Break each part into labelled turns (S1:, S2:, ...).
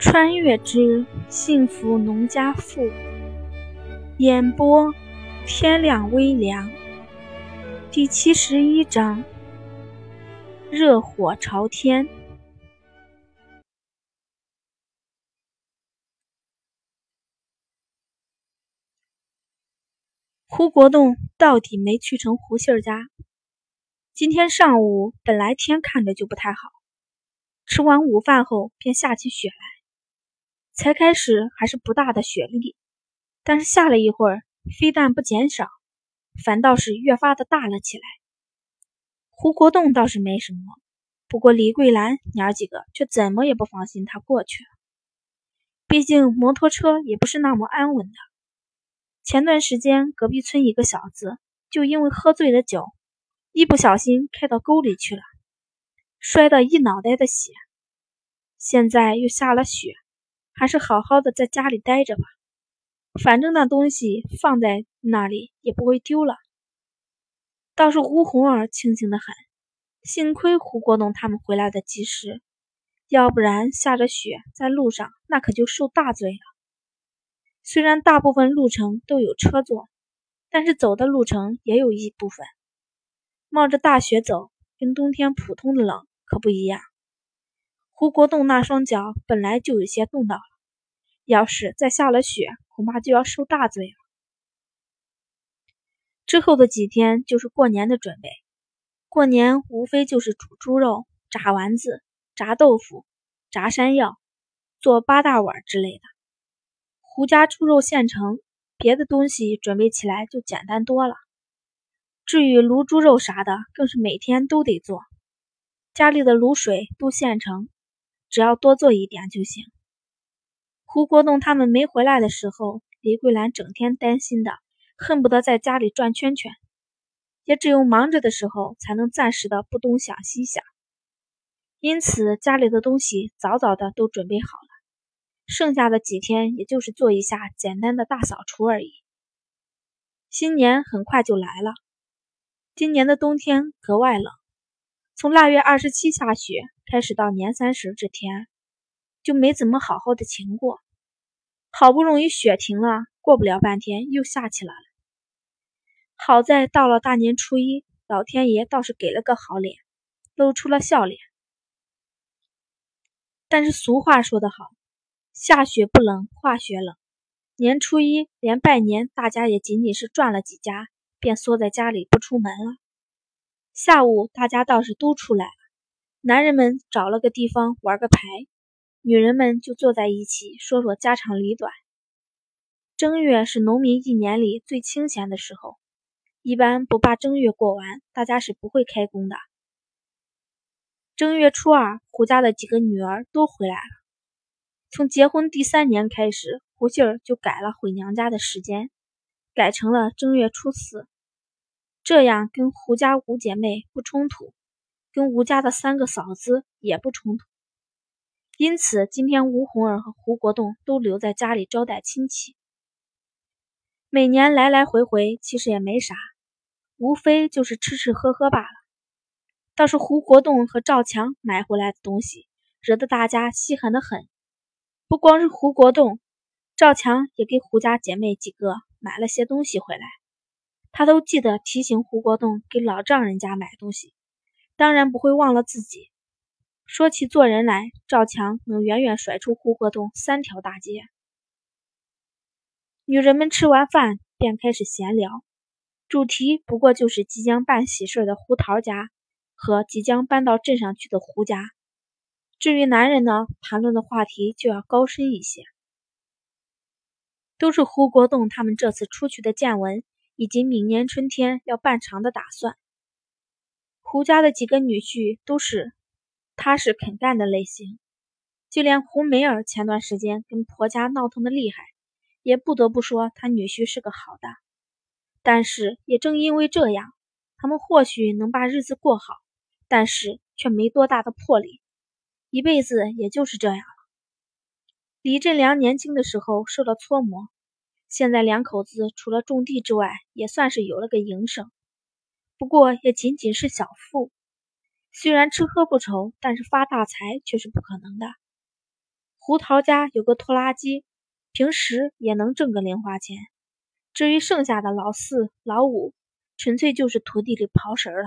S1: 穿越之幸福农家妇，演播天亮微凉，第七十一章热火朝天。胡国栋到底没去成胡杏儿家。今天上午本来天看着就不太好，吃完午饭后便下起雪来。才开始还是不大的雪粒，但是下了一会儿，非但不减少，反倒是越发的大了起来。胡国栋倒是没什么，不过李桂兰娘几个却怎么也不放心他过去。毕竟摩托车也不是那么安稳的。前段时间隔壁村一个小子就因为喝醉了酒，一不小心开到沟里去了，摔得一脑袋的血。现在又下了雪。还是好好的在家里待着吧，反正那东西放在那里也不会丢了。倒是吴红儿清醒的很，幸亏胡国栋他们回来的及时，要不然下着雪在路上那可就受大罪了。虽然大部分路程都有车坐，但是走的路程也有一部分冒着大雪走，跟冬天普通的冷可不一样。胡国栋那双脚本来就有些冻到了，要是再下了雪，恐怕就要受大罪了。之后的几天就是过年的准备，过年无非就是煮猪肉、炸丸子、炸豆腐、炸山药、做八大碗之类的。胡家猪肉现成，别的东西准备起来就简单多了。至于卤猪肉啥的，更是每天都得做，家里的卤水都现成。只要多做一点就行。胡国栋他们没回来的时候，李桂兰整天担心的，恨不得在家里转圈圈。也只有忙着的时候，才能暂时的不东想西想。因此，家里的东西早早的都准备好了，剩下的几天也就是做一下简单的大扫除而已。新年很快就来了，今年的冬天格外冷，从腊月二十七下雪。开始到年三十这天，就没怎么好好的晴过。好不容易雪停了，过不了半天又下起来了。好在到了大年初一，老天爷倒是给了个好脸，露出了笑脸。但是俗话说得好，下雪不冷，化雪冷。年初一连拜年，大家也仅仅是转了几家，便缩在家里不出门了。下午大家倒是都出来了。男人们找了个地方玩个牌，女人们就坐在一起说说家长里短。正月是农民一年里最清闲的时候，一般不把正月过完，大家是不会开工的。正月初二，胡家的几个女儿都回来了。从结婚第三年开始，胡杏儿就改了回娘家的时间，改成了正月初四，这样跟胡家五姐妹不冲突。跟吴家的三个嫂子也不冲突，因此今天吴红儿和胡国栋都留在家里招待亲戚。每年来来回回，其实也没啥，无非就是吃吃喝喝罢了。倒是胡国栋和赵强买回来的东西，惹得大家稀罕的很。不光是胡国栋，赵强也给胡家姐妹几个买了些东西回来，他都记得提醒胡国栋给老丈人家买东西。当然不会忘了自己。说起做人来，赵强能远远甩出胡国栋三条大街。女人们吃完饭便开始闲聊，主题不过就是即将办喜事的胡桃家和即将搬到镇上去的胡家。至于男人呢，谈论的话题就要高深一些，都是胡国栋他们这次出去的见闻，以及明年春天要办厂的打算。胡家的几个女婿都是踏实肯干的类型，就连胡梅儿前段时间跟婆家闹腾的厉害，也不得不说她女婿是个好的。但是也正因为这样，他们或许能把日子过好，但是却没多大的魄力，一辈子也就是这样了。李振良年轻的时候受了搓磨，现在两口子除了种地之外，也算是有了个营生。不过也仅仅是小富，虽然吃喝不愁，但是发大财却是不可能的。胡桃家有个拖拉机，平时也能挣个零花钱。至于剩下的老四、老五，纯粹就是土地里刨食了。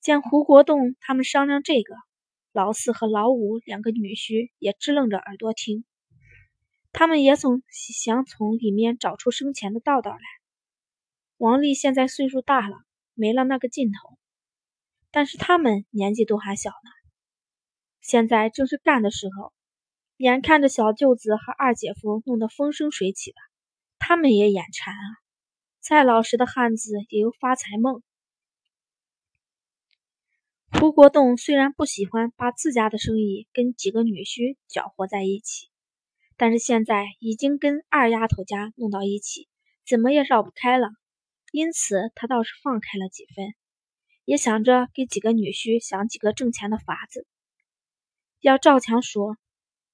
S1: 见胡国栋他们商量这个，老四和老五两个女婿也支棱着耳朵听。他们也总想从里面找出生钱的道道来。王丽现在岁数大了，没了那个劲头，但是他们年纪都还小呢。现在正是干的时候，眼看着小舅子和二姐夫弄得风生水起的，他们也眼馋啊。再老实的汉子也有发财梦。胡国栋虽然不喜欢把自家的生意跟几个女婿搅和在一起。但是现在已经跟二丫头家弄到一起，怎么也绕不开了。因此，他倒是放开了几分，也想着给几个女婿想几个挣钱的法子。要赵强说，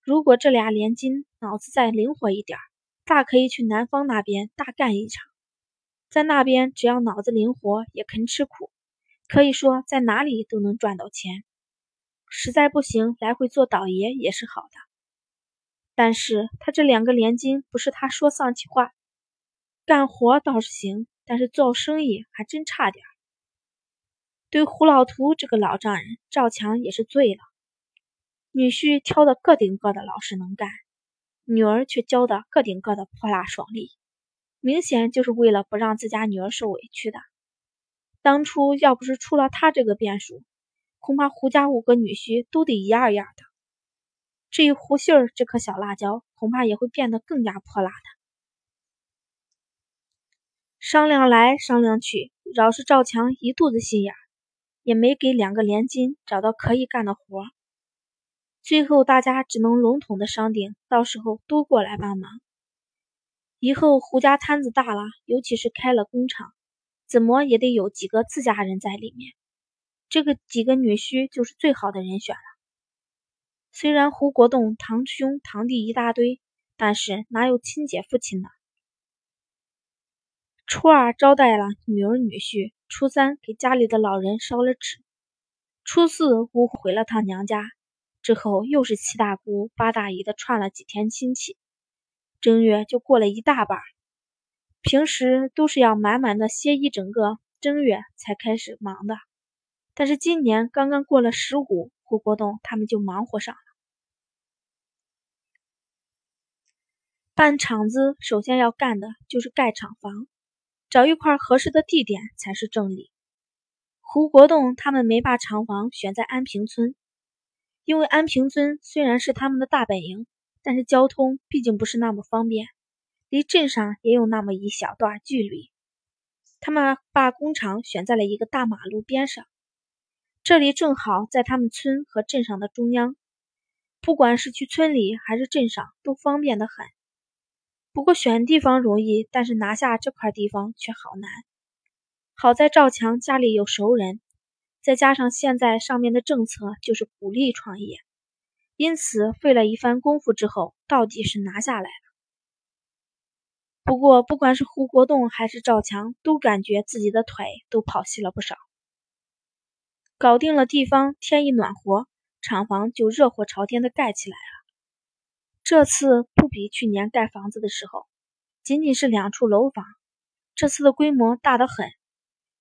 S1: 如果这俩连金脑子再灵活一点，大可以去南方那边大干一场。在那边，只要脑子灵活，也肯吃苦，可以说在哪里都能赚到钱。实在不行，来回做倒爷也是好的。但是他这两个连金不是他说丧气话，干活倒是行，但是做生意还真差点对胡老图这个老丈人，赵强也是醉了。女婿挑的个顶个的老实能干，女儿却教的个顶个的泼辣爽利，明显就是为了不让自家女儿受委屈的。当初要不是出了他这个变数，恐怕胡家五个女婿都得一样样的。至于胡杏儿这颗小辣椒，恐怕也会变得更加泼辣的。商量来商量去，饶是赵强一肚子心眼，也没给两个连襟找到可以干的活。最后大家只能笼统的商定，到时候都过来帮忙。以后胡家摊子大了，尤其是开了工厂，怎么也得有几个自家人在里面。这个几个女婿就是最好的人选了。虽然胡国栋堂兄堂弟一大堆，但是哪有亲姐父亲呢？初二招待了女儿女婿，初三给家里的老人烧了纸，初四姑回了趟娘家，之后又是七大姑八大姨的串了几天亲戚，正月就过了一大半。平时都是要满满的歇一整个正月才开始忙的，但是今年刚刚过了十五。胡国栋他们就忙活上了。办厂子首先要干的就是盖厂房，找一块合适的地点才是正理。胡国栋他们没把厂房选在安平村，因为安平村虽然是他们的大本营，但是交通毕竟不是那么方便，离镇上也有那么一小段距离。他们把工厂选在了一个大马路边上。这里正好在他们村和镇上的中央，不管是去村里还是镇上，都方便的很。不过选地方容易，但是拿下这块地方却好难。好在赵强家里有熟人，再加上现在上面的政策就是鼓励创业，因此费了一番功夫之后，到底是拿下来了。不过不管是胡国栋还是赵强，都感觉自己的腿都跑细了不少。搞定了地方，天一暖和，厂房就热火朝天的盖起来了。这次不比去年盖房子的时候，仅仅是两处楼房，这次的规模大得很。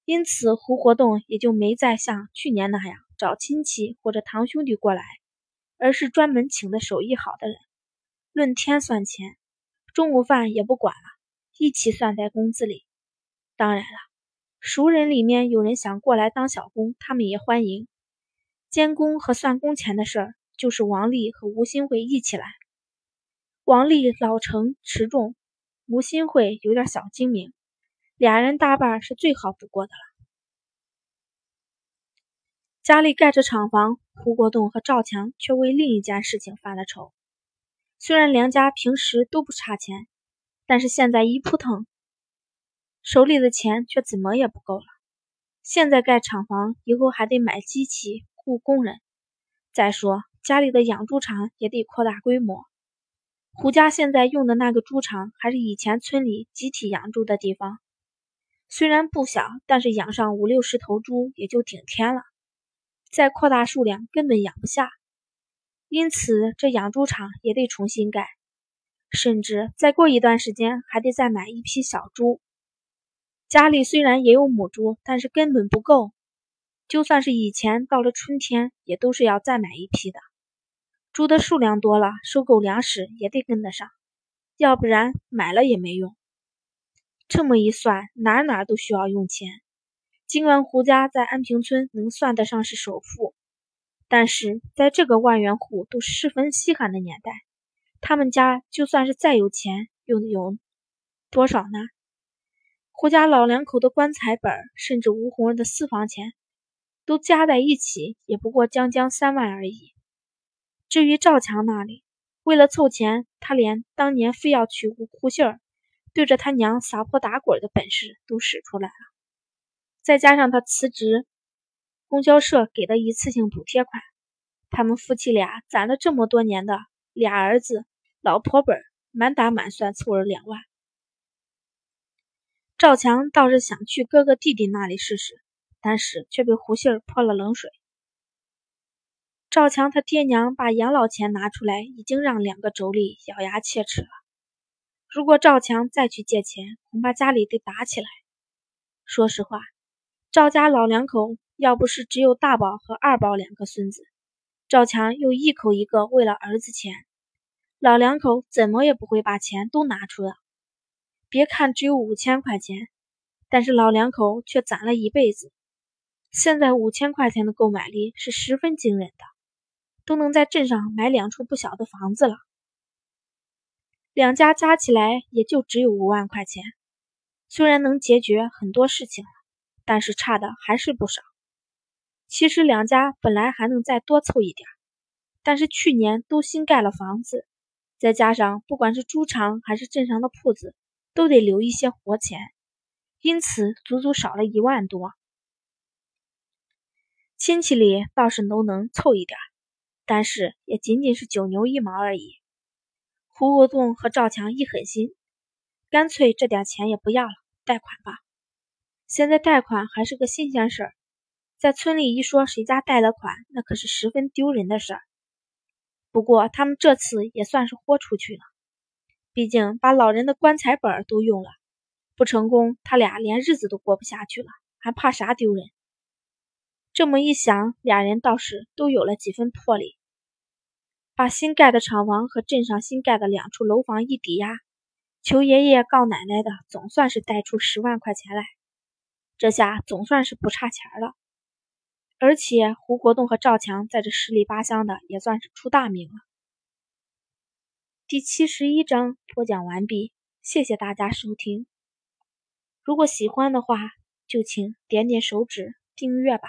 S1: 因此胡活动也就没再像去年那样找亲戚或者堂兄弟过来，而是专门请的手艺好的人，论天算钱，中午饭也不管了，一起算在工资里。当然了。熟人里面有人想过来当小工，他们也欢迎。监工和算工钱的事儿，就是王丽和吴新慧一起来。王丽老成持重，吴新慧有点小精明，俩人搭伴是最好不过的了。家里盖着厂房，胡国栋和赵强却为另一件事情犯了愁。虽然梁家平时都不差钱，但是现在一扑腾。手里的钱却怎么也不够了。现在盖厂房，以后还得买机器、雇工人。再说家里的养猪场也得扩大规模。胡家现在用的那个猪场，还是以前村里集体养猪的地方。虽然不小，但是养上五六十头猪也就顶天了。再扩大数量，根本养不下。因此这养猪场也得重新盖，甚至再过一段时间还得再买一批小猪。家里虽然也有母猪，但是根本不够。就算是以前到了春天，也都是要再买一批的。猪的数量多了，收购粮食也得跟得上，要不然买了也没用。这么一算，哪哪都需要用钱。尽管胡家在安平村能算得上是首富，但是在这个万元户都十分稀罕的年代，他们家就算是再有钱，又有多少呢？胡家老两口的棺材本，甚至吴红的私房钱，都加在一起，也不过将将三万而已。至于赵强那里，为了凑钱，他连当年非要娶胡杏儿，对着他娘撒泼打滚的本事都使出来了。再加上他辞职，供销社给的一次性补贴款，他们夫妻俩攒了这么多年的俩儿子、老婆本，满打满算凑了两万。赵强倒是想去哥哥弟弟那里试试，但是却被胡杏儿泼了冷水。赵强他爹娘把养老钱拿出来，已经让两个妯娌咬牙切齿了。如果赵强再去借钱，恐怕家里得打起来。说实话，赵家老两口要不是只有大宝和二宝两个孙子，赵强又一口一个为了儿子钱，老两口怎么也不会把钱都拿出的。别看只有五千块钱，但是老两口却攒了一辈子。现在五千块钱的购买力是十分惊人的，都能在镇上买两处不小的房子了。两家加起来也就只有五万块钱，虽然能解决很多事情，但是差的还是不少。其实两家本来还能再多凑一点，但是去年都新盖了房子，再加上不管是猪场还是镇上的铺子。都得留一些活钱，因此足足少了一万多。亲戚里倒是都能凑一点，但是也仅仅是九牛一毛而已。胡国栋和赵强一狠心，干脆这点钱也不要了，贷款吧。现在贷款还是个新鲜事儿，在村里一说谁家贷了款，那可是十分丢人的事儿。不过他们这次也算是豁出去了。毕竟把老人的棺材本都用了，不成功，他俩连日子都过不下去了，还怕啥丢人？这么一想，俩人倒是都有了几分魄力，把新盖的厂房和镇上新盖的两处楼房一抵押，求爷爷告奶奶的，总算是贷出十万块钱来。这下总算是不差钱了，而且胡国栋和赵强在这十里八乡的也算是出大名了。第七十一章播讲完毕，谢谢大家收听。如果喜欢的话，就请点点手指订阅吧。